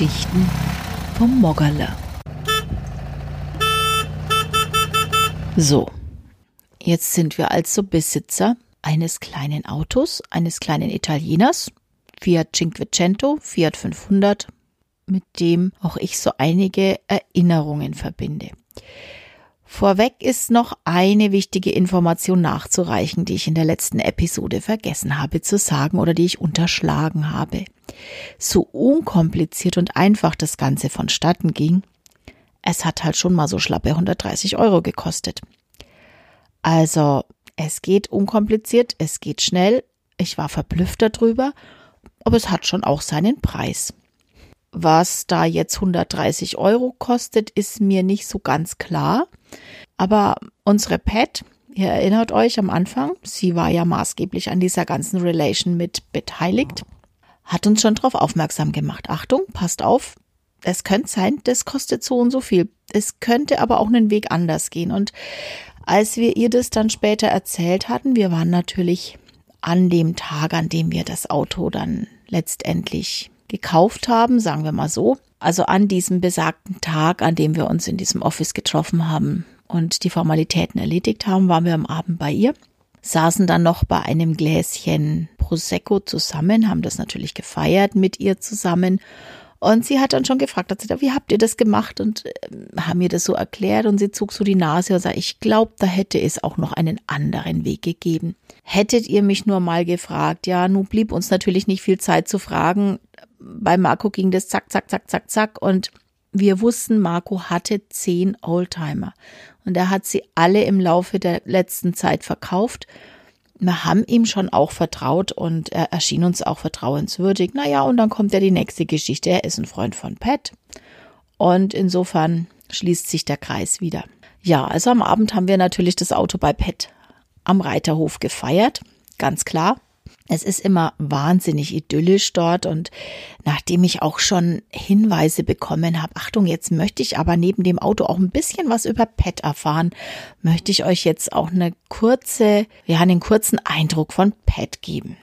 Geschichten vom Moggerle. So, jetzt sind wir also Besitzer eines kleinen Autos, eines kleinen Italieners, Fiat Cinquecento, Fiat 500, mit dem auch ich so einige Erinnerungen verbinde. Vorweg ist noch eine wichtige Information nachzureichen, die ich in der letzten Episode vergessen habe zu sagen oder die ich unterschlagen habe. So unkompliziert und einfach das Ganze vonstatten ging, es hat halt schon mal so schlappe 130 Euro gekostet. Also, es geht unkompliziert, es geht schnell. Ich war verblüfft darüber, aber es hat schon auch seinen Preis. Was da jetzt 130 Euro kostet, ist mir nicht so ganz klar. Aber unsere Pet, ihr erinnert euch am Anfang, sie war ja maßgeblich an dieser ganzen Relation mit beteiligt, hat uns schon darauf aufmerksam gemacht. Achtung, passt auf, es könnte sein, das kostet so und so viel. Es könnte aber auch einen Weg anders gehen. Und als wir ihr das dann später erzählt hatten, wir waren natürlich an dem Tag, an dem wir das Auto dann letztendlich gekauft haben, sagen wir mal so. Also an diesem besagten Tag, an dem wir uns in diesem Office getroffen haben und die Formalitäten erledigt haben, waren wir am Abend bei ihr, saßen dann noch bei einem Gläschen Prosecco zusammen, haben das natürlich gefeiert mit ihr zusammen. Und sie hat dann schon gefragt, hat sie, wie habt ihr das gemacht? Und äh, haben mir das so erklärt und sie zog so die Nase und sagte, ich glaube, da hätte es auch noch einen anderen Weg gegeben. Hättet ihr mich nur mal gefragt, ja, nun blieb uns natürlich nicht viel Zeit zu fragen bei Marco ging das zack, zack, zack, zack, zack. Und wir wussten, Marco hatte zehn Oldtimer. Und er hat sie alle im Laufe der letzten Zeit verkauft. Wir haben ihm schon auch vertraut und er erschien uns auch vertrauenswürdig. Naja, und dann kommt ja die nächste Geschichte. Er ist ein Freund von Pat. Und insofern schließt sich der Kreis wieder. Ja, also am Abend haben wir natürlich das Auto bei Pat am Reiterhof gefeiert. Ganz klar. Es ist immer wahnsinnig idyllisch dort und nachdem ich auch schon Hinweise bekommen habe, Achtung, jetzt möchte ich aber neben dem Auto auch ein bisschen was über Pet erfahren, möchte ich euch jetzt auch eine kurze, ja, einen kurzen Eindruck von Pet geben.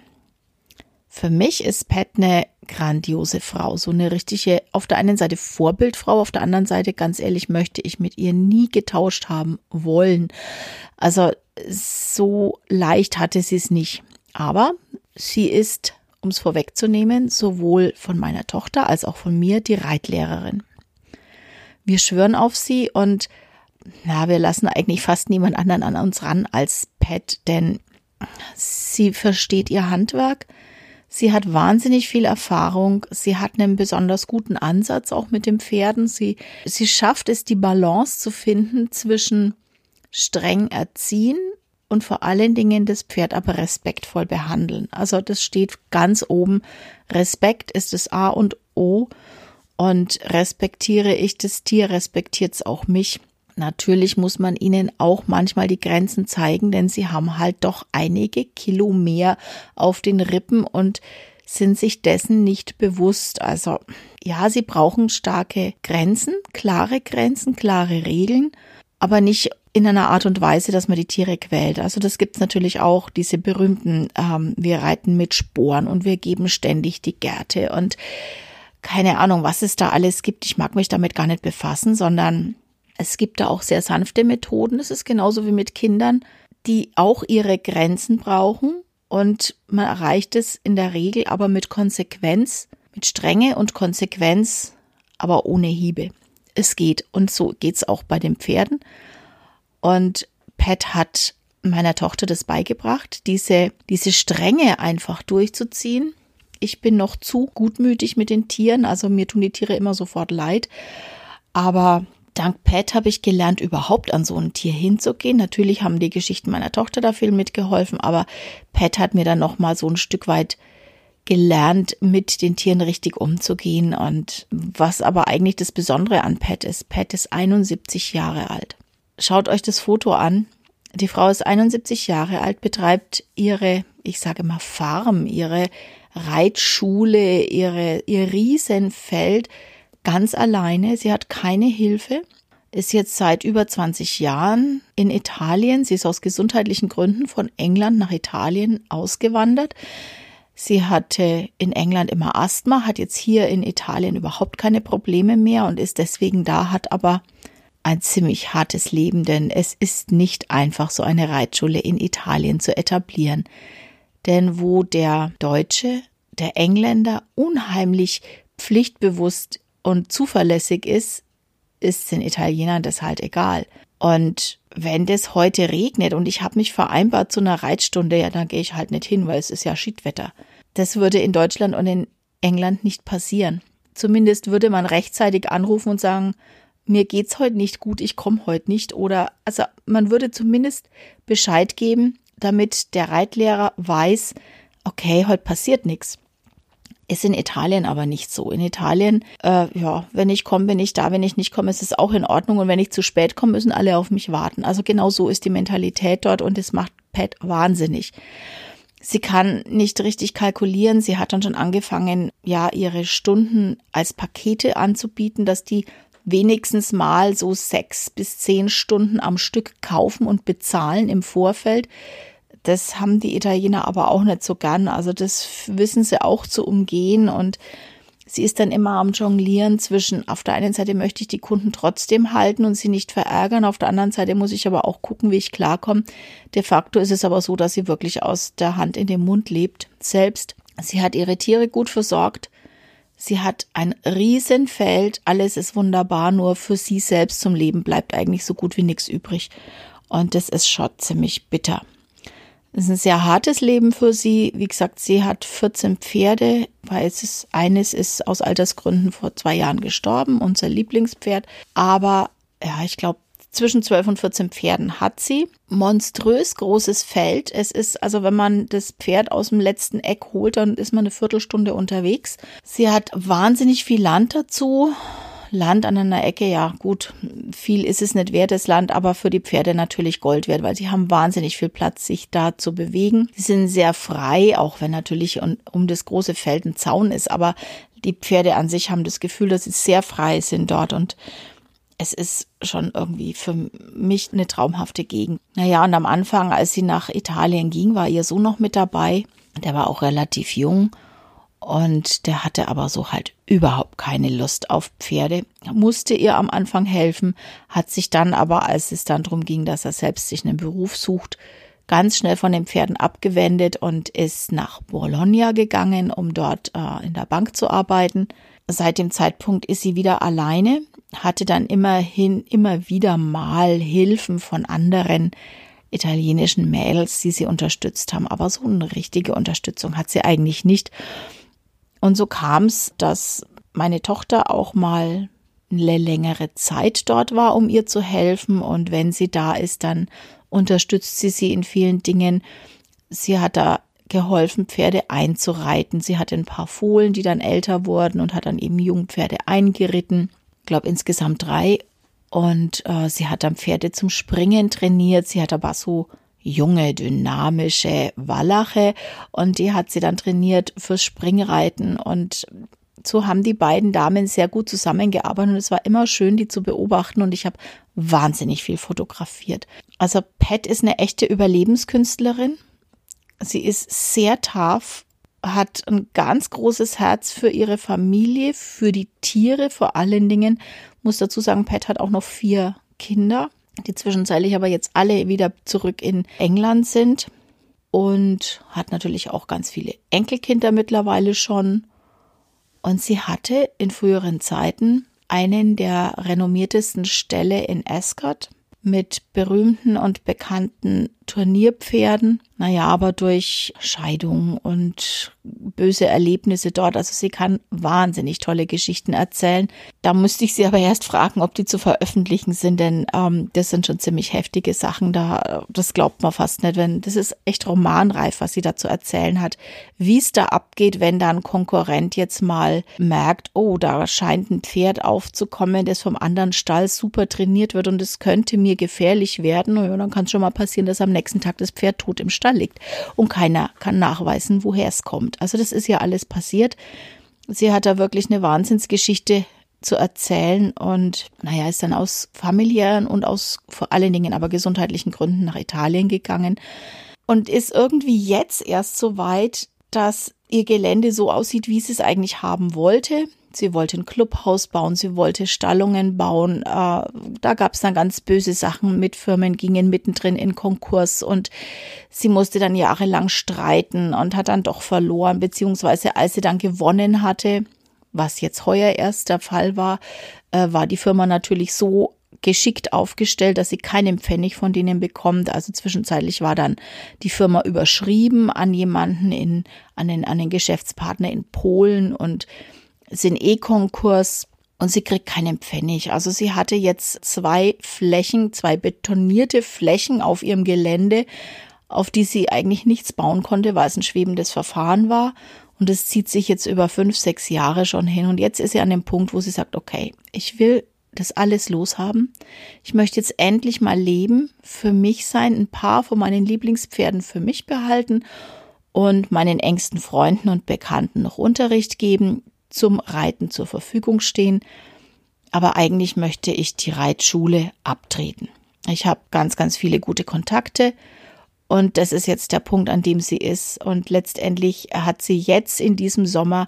Für mich ist Pat eine grandiose Frau, so eine richtige, auf der einen Seite Vorbildfrau, auf der anderen Seite, ganz ehrlich, möchte ich mit ihr nie getauscht haben wollen. Also so leicht hatte sie es nicht. Aber sie ist, um es vorwegzunehmen, sowohl von meiner Tochter als auch von mir die Reitlehrerin. Wir schwören auf sie und ja, wir lassen eigentlich fast niemand anderen an uns ran als Pat, denn sie versteht ihr Handwerk. Sie hat wahnsinnig viel Erfahrung. Sie hat einen besonders guten Ansatz auch mit den Pferden. Sie, sie schafft es, die Balance zu finden zwischen streng erziehen und vor allen Dingen das Pferd aber respektvoll behandeln. Also das steht ganz oben. Respekt ist das A und O. Und respektiere ich das Tier, respektiert es auch mich. Natürlich muss man ihnen auch manchmal die Grenzen zeigen, denn sie haben halt doch einige Kilo mehr auf den Rippen und sind sich dessen nicht bewusst. Also ja, sie brauchen starke Grenzen, klare Grenzen, klare Regeln, aber nicht in einer Art und Weise, dass man die Tiere quält. Also das gibt's natürlich auch, diese berühmten, ähm, wir reiten mit Sporen und wir geben ständig die Gärte und keine Ahnung, was es da alles gibt. Ich mag mich damit gar nicht befassen, sondern es gibt da auch sehr sanfte Methoden. Es ist genauso wie mit Kindern, die auch ihre Grenzen brauchen und man erreicht es in der Regel aber mit Konsequenz, mit Strenge und Konsequenz, aber ohne Hiebe. Es geht und so geht's auch bei den Pferden. Und Pat hat meiner Tochter das beigebracht, diese, diese Strenge einfach durchzuziehen. Ich bin noch zu gutmütig mit den Tieren, also mir tun die Tiere immer sofort leid. Aber dank Pat habe ich gelernt, überhaupt an so ein Tier hinzugehen. Natürlich haben die Geschichten meiner Tochter da viel mitgeholfen, aber Pat hat mir dann noch mal so ein Stück weit gelernt, mit den Tieren richtig umzugehen. Und was aber eigentlich das Besondere an Pat ist, Pat ist 71 Jahre alt schaut euch das Foto an. Die Frau ist 71 Jahre alt, betreibt ihre, ich sage mal Farm, ihre Reitschule, ihre, ihr Riesenfeld ganz alleine. Sie hat keine Hilfe, ist jetzt seit über 20 Jahren in Italien. Sie ist aus gesundheitlichen Gründen von England nach Italien ausgewandert. Sie hatte in England immer Asthma, hat jetzt hier in Italien überhaupt keine Probleme mehr und ist deswegen da, hat aber ein ziemlich hartes Leben, denn es ist nicht einfach, so eine Reitschule in Italien zu etablieren. Denn wo der Deutsche, der Engländer unheimlich pflichtbewusst und zuverlässig ist, ist den Italienern das halt egal. Und wenn das heute regnet und ich habe mich vereinbart zu einer Reitstunde, ja, dann gehe ich halt nicht hin, weil es ist ja Schiedwetter. Das würde in Deutschland und in England nicht passieren. Zumindest würde man rechtzeitig anrufen und sagen, mir geht's heute nicht gut, ich komme heute nicht. Oder also man würde zumindest Bescheid geben, damit der Reitlehrer weiß, okay, heute passiert nichts. Ist in Italien aber nicht so. In Italien, äh, ja, wenn ich komme, bin ich da. Wenn ich nicht komme, ist es auch in Ordnung. Und wenn ich zu spät komme, müssen alle auf mich warten. Also genau so ist die Mentalität dort und es macht Pat wahnsinnig. Sie kann nicht richtig kalkulieren. Sie hat dann schon angefangen, ja, ihre Stunden als Pakete anzubieten, dass die wenigstens mal so sechs bis zehn Stunden am Stück kaufen und bezahlen im Vorfeld. Das haben die Italiener aber auch nicht so gern. Also das wissen sie auch zu umgehen und sie ist dann immer am Jonglieren zwischen, auf der einen Seite möchte ich die Kunden trotzdem halten und sie nicht verärgern, auf der anderen Seite muss ich aber auch gucken, wie ich klarkomme. De facto ist es aber so, dass sie wirklich aus der Hand in den Mund lebt, selbst. Sie hat ihre Tiere gut versorgt. Sie hat ein Riesenfeld, alles ist wunderbar, nur für sie selbst zum Leben bleibt eigentlich so gut wie nichts übrig. Und das ist schon ziemlich bitter. Es ist ein sehr hartes Leben für sie. Wie gesagt, sie hat 14 Pferde, weil es ist, eines ist aus Altersgründen vor zwei Jahren gestorben, unser Lieblingspferd. Aber ja, ich glaube, zwischen 12 und 14 Pferden hat sie. Monströs großes Feld. Es ist, also wenn man das Pferd aus dem letzten Eck holt, dann ist man eine Viertelstunde unterwegs. Sie hat wahnsinnig viel Land dazu. Land an einer Ecke, ja gut, viel ist es nicht wert, das Land, aber für die Pferde natürlich Gold wert, weil sie haben wahnsinnig viel Platz, sich da zu bewegen. Sie sind sehr frei, auch wenn natürlich um das große Feld ein Zaun ist, aber die Pferde an sich haben das Gefühl, dass sie sehr frei sind dort und es ist schon irgendwie für mich eine traumhafte Gegend. Naja, und am Anfang, als sie nach Italien ging, war ihr Sohn noch mit dabei. Der war auch relativ jung und der hatte aber so halt überhaupt keine Lust auf Pferde, musste ihr am Anfang helfen, hat sich dann aber, als es dann darum ging, dass er selbst sich einen Beruf sucht, ganz schnell von den Pferden abgewendet und ist nach Bologna gegangen, um dort äh, in der Bank zu arbeiten. Seit dem Zeitpunkt ist sie wieder alleine, hatte dann immerhin immer wieder mal Hilfen von anderen italienischen Mädels, die sie unterstützt haben, aber so eine richtige Unterstützung hat sie eigentlich nicht. Und so kam es, dass meine Tochter auch mal eine längere Zeit dort war, um ihr zu helfen. Und wenn sie da ist, dann unterstützt sie sie in vielen Dingen. Sie hat da geholfen, Pferde einzureiten. Sie hatte ein paar Fohlen, die dann älter wurden und hat dann eben Jungpferde eingeritten. Ich glaube insgesamt drei. Und äh, sie hat dann Pferde zum Springen trainiert. Sie hat aber so junge, dynamische Wallache und die hat sie dann trainiert fürs Springreiten und so haben die beiden Damen sehr gut zusammengearbeitet und es war immer schön, die zu beobachten und ich habe wahnsinnig viel fotografiert. Also Pat ist eine echte Überlebenskünstlerin. Sie ist sehr tough, hat ein ganz großes Herz für ihre Familie, für die Tiere vor allen Dingen. Muss dazu sagen, Pat hat auch noch vier Kinder die zwischenzeitlich aber jetzt alle wieder zurück in England sind und hat natürlich auch ganz viele Enkelkinder mittlerweile schon. Und sie hatte in früheren Zeiten einen der renommiertesten Ställe in Ascot mit berühmten und bekannten Turnierpferden. Naja, aber durch Scheidung und böse Erlebnisse dort. Also sie kann wahnsinnig tolle Geschichten erzählen. Da musste ich sie aber erst fragen, ob die zu veröffentlichen sind, denn ähm, das sind schon ziemlich heftige Sachen. Da, das glaubt man fast nicht, wenn das ist echt romanreif, was sie da zu erzählen hat. Wie es da abgeht, wenn da ein Konkurrent jetzt mal merkt, oh, da scheint ein Pferd aufzukommen, das vom anderen Stall super trainiert wird und es könnte mir gefährlich werden. Und dann kann es schon mal passieren, dass am nächsten Tag das Pferd tot im Stall liegt und keiner kann nachweisen, woher es kommt. Also das ist ja alles passiert. Sie hat da wirklich eine Wahnsinnsgeschichte zu erzählen und naja, ist dann aus familiären und aus vor allen Dingen aber gesundheitlichen Gründen nach Italien gegangen und ist irgendwie jetzt erst so weit, dass ihr Gelände so aussieht, wie sie es eigentlich haben wollte. Sie wollte ein Clubhaus bauen, sie wollte Stallungen bauen. Äh, da gab es dann ganz böse Sachen mit Firmen, gingen mittendrin in Konkurs und sie musste dann jahrelang streiten und hat dann doch verloren, beziehungsweise als sie dann gewonnen hatte, was jetzt heuer erst der Fall war, äh, war die Firma natürlich so geschickt aufgestellt, dass sie keinen Pfennig von denen bekommt. Also zwischenzeitlich war dann die Firma überschrieben an jemanden in, an den, an den Geschäftspartner in Polen und sind E-Konkurs und sie kriegt keinen Pfennig. Also sie hatte jetzt zwei Flächen, zwei betonierte Flächen auf ihrem Gelände, auf die sie eigentlich nichts bauen konnte, weil es ein schwebendes Verfahren war. Und es zieht sich jetzt über fünf, sechs Jahre schon hin. Und jetzt ist sie an dem Punkt, wo sie sagt, okay, ich will das alles loshaben. Ich möchte jetzt endlich mal leben, für mich sein, ein paar von meinen Lieblingspferden für mich behalten und meinen engsten Freunden und Bekannten noch Unterricht geben, zum Reiten zur Verfügung stehen. Aber eigentlich möchte ich die Reitschule abtreten. Ich habe ganz, ganz viele gute Kontakte und das ist jetzt der Punkt, an dem sie ist. Und letztendlich hat sie jetzt in diesem Sommer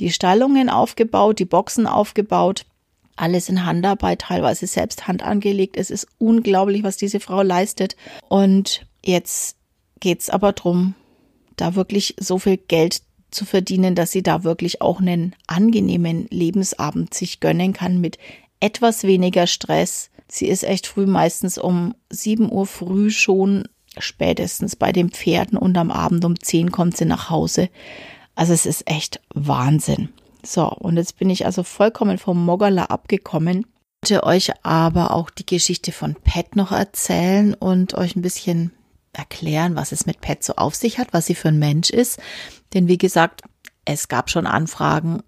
die Stallungen aufgebaut, die Boxen aufgebaut, alles in Handarbeit, teilweise selbst Hand angelegt. Es ist unglaublich, was diese Frau leistet. Und jetzt geht's aber drum, da wirklich so viel Geld zu verdienen, dass sie da wirklich auch einen angenehmen Lebensabend sich gönnen kann mit etwas weniger Stress. Sie ist echt früh, meistens um 7 Uhr früh schon spätestens bei den Pferden und am Abend um 10 kommt sie nach Hause. Also es ist echt Wahnsinn. So, und jetzt bin ich also vollkommen vom Moggerla abgekommen. Ich wollte euch aber auch die Geschichte von Pat noch erzählen und euch ein bisschen erklären, was es mit Pat so auf sich hat, was sie für ein Mensch ist. Denn wie gesagt, es gab schon Anfragen,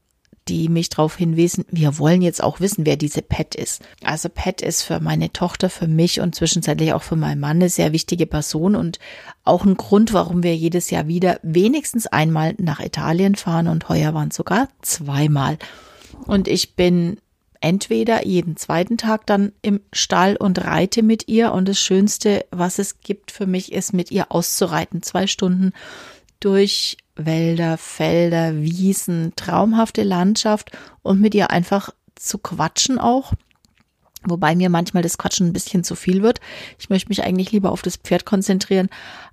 die mich darauf hinwiesen, wir wollen jetzt auch wissen, wer diese Pat ist. Also Pat ist für meine Tochter, für mich und zwischenzeitlich auch für meinen Mann eine sehr wichtige Person und auch ein Grund, warum wir jedes Jahr wieder wenigstens einmal nach Italien fahren und heuer waren sogar zweimal. Und ich bin entweder jeden zweiten Tag dann im Stall und reite mit ihr. Und das Schönste, was es gibt für mich, ist mit ihr auszureiten. Zwei Stunden durch Wälder, Felder, Wiesen, traumhafte Landschaft und mit ihr einfach zu quatschen auch. Wobei mir manchmal das Quatschen ein bisschen zu viel wird. Ich möchte mich eigentlich lieber auf das Pferd konzentrieren.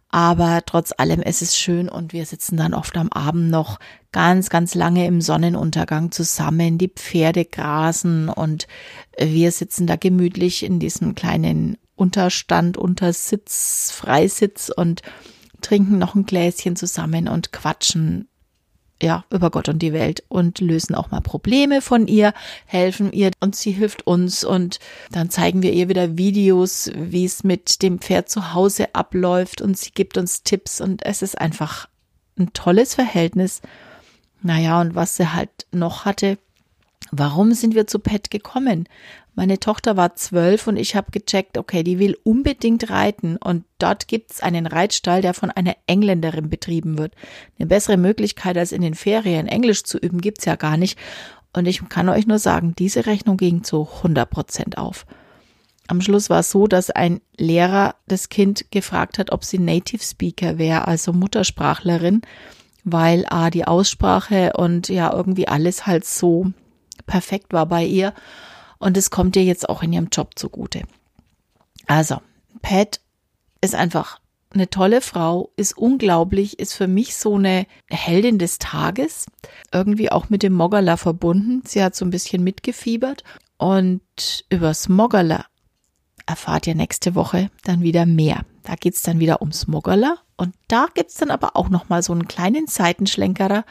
Aber trotz allem ist es schön und wir sitzen dann oft am Abend noch ganz, ganz lange im Sonnenuntergang zusammen. Die Pferde grasen und wir sitzen da gemütlich in diesem kleinen Unterstand, Untersitz, Freisitz und trinken noch ein Gläschen zusammen und quatschen ja, über Gott und die Welt und lösen auch mal Probleme von ihr, helfen ihr und sie hilft uns und dann zeigen wir ihr wieder Videos, wie es mit dem Pferd zu Hause abläuft und sie gibt uns Tipps und es ist einfach ein tolles Verhältnis. Naja, und was sie halt noch hatte, warum sind wir zu Pet gekommen? Meine Tochter war zwölf und ich habe gecheckt, okay, die will unbedingt reiten und dort gibt's einen Reitstall, der von einer Engländerin betrieben wird. Eine bessere Möglichkeit als in den Ferien Englisch zu üben gibt's ja gar nicht. Und ich kann euch nur sagen, diese Rechnung ging zu 100 Prozent auf. Am Schluss war es so, dass ein Lehrer das Kind gefragt hat, ob sie Native Speaker wäre, also Muttersprachlerin, weil A, die Aussprache und ja, irgendwie alles halt so perfekt war bei ihr. Und es kommt ihr jetzt auch in ihrem Job zugute. Also, Pat ist einfach eine tolle Frau, ist unglaublich, ist für mich so eine Heldin des Tages, irgendwie auch mit dem Moggerler verbunden. Sie hat so ein bisschen mitgefiebert und übers Moggerler erfahrt ihr nächste Woche dann wieder mehr. Da geht's dann wieder ums Moggerler und da gibt's dann aber auch nochmal so einen kleinen Seitenschlenkerer,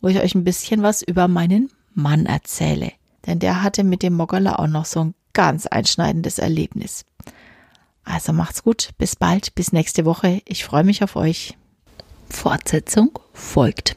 wo ich euch ein bisschen was über meinen Mann erzähle denn der hatte mit dem Moggerler auch noch so ein ganz einschneidendes Erlebnis. Also macht's gut, bis bald, bis nächste Woche. Ich freue mich auf euch. Fortsetzung folgt.